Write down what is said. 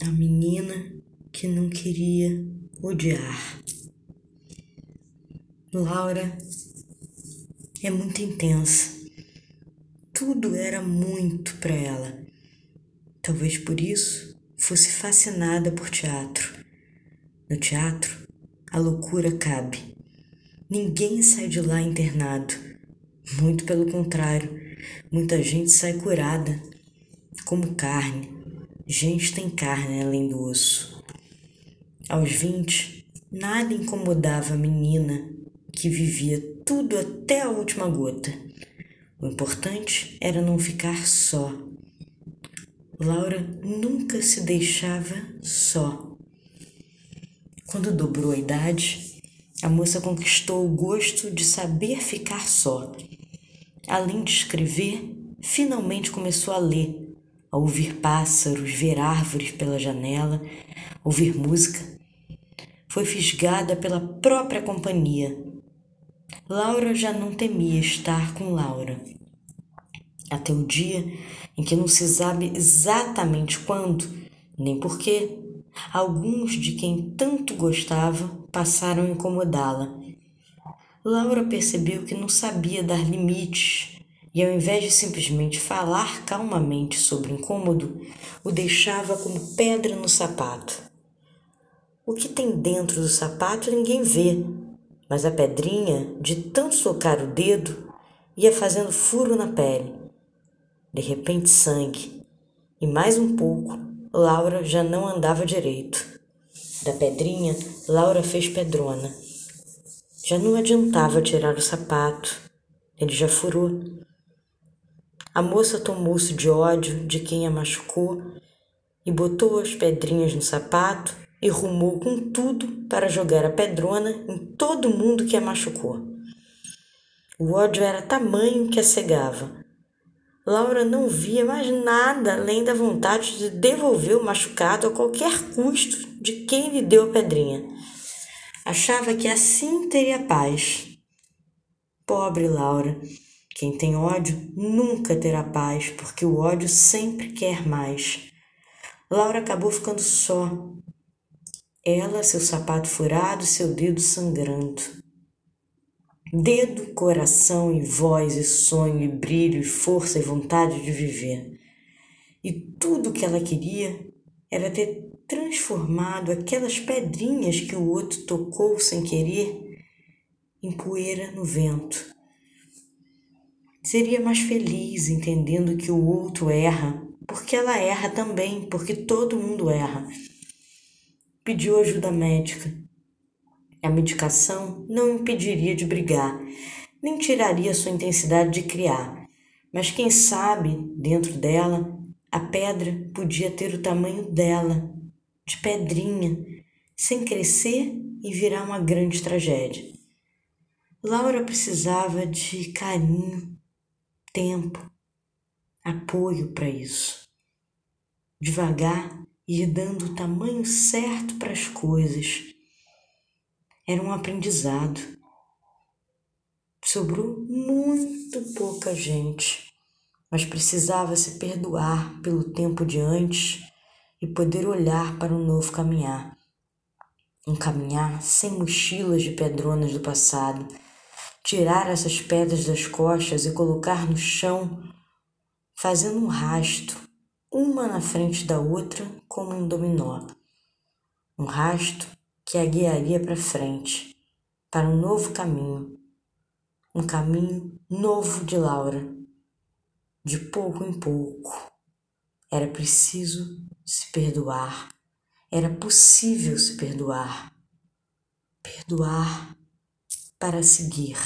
A menina que não queria odiar. Laura é muito intensa. Tudo era muito para ela. Talvez por isso fosse fascinada por teatro. No teatro, a loucura cabe. Ninguém sai de lá internado. Muito pelo contrário, muita gente sai curada, como carne. Gente tem carne além do osso. Aos vinte, nada incomodava a menina que vivia tudo até a última gota. O importante era não ficar só. Laura nunca se deixava só. Quando dobrou a idade, a moça conquistou o gosto de saber ficar só. Além de escrever, finalmente começou a ler, a ouvir pássaros, ver árvores pela janela, ouvir música. Foi fisgada pela própria companhia Laura já não temia estar com Laura. Até o dia em que não se sabe exatamente quando, nem porquê, alguns de quem tanto gostava passaram a incomodá-la. Laura percebeu que não sabia dar limites e, ao invés de simplesmente falar calmamente sobre o incômodo, o deixava como pedra no sapato. O que tem dentro do sapato ninguém vê, mas a pedrinha, de tanto socar o dedo, ia fazendo furo na pele. De repente, sangue. E mais um pouco, Laura já não andava direito. Da pedrinha, Laura fez pedrona. Já não adiantava tirar o sapato, ele já furou. A moça tomou-se de ódio de quem a machucou e botou as pedrinhas no sapato e rumou com tudo para jogar a pedrona em todo mundo que a machucou. O ódio era tamanho que a cegava. Laura não via mais nada além da vontade de devolver o machucado a qualquer custo de quem lhe deu a pedrinha. Achava que assim teria paz. Pobre Laura. Quem tem ódio nunca terá paz, porque o ódio sempre quer mais. Laura acabou ficando só, ela, seu sapato furado, seu dedo sangrando. Dedo, coração e voz e sonho e brilho e força e vontade de viver. E tudo que ela queria era ter transformado aquelas pedrinhas que o outro tocou sem querer em poeira no vento. Seria mais feliz entendendo que o outro erra, porque ela erra também, porque todo mundo erra pediu ajuda médica. A medicação não impediria de brigar, nem tiraria sua intensidade de criar, mas quem sabe, dentro dela, a pedra podia ter o tamanho dela, de pedrinha, sem crescer e virar uma grande tragédia. Laura precisava de carinho, tempo, apoio para isso. Devagar, ir dando o tamanho certo para as coisas. Era um aprendizado. Sobrou muito pouca gente, mas precisava se perdoar pelo tempo de antes e poder olhar para um novo caminhar. Um caminhar sem mochilas de pedronas do passado, tirar essas pedras das costas e colocar no chão, fazendo um rasto uma na frente da outra como um dominó. Um rasto que a guiaria para frente, para um novo caminho, um caminho novo de Laura. De pouco em pouco, era preciso se perdoar, era possível se perdoar. Perdoar para seguir.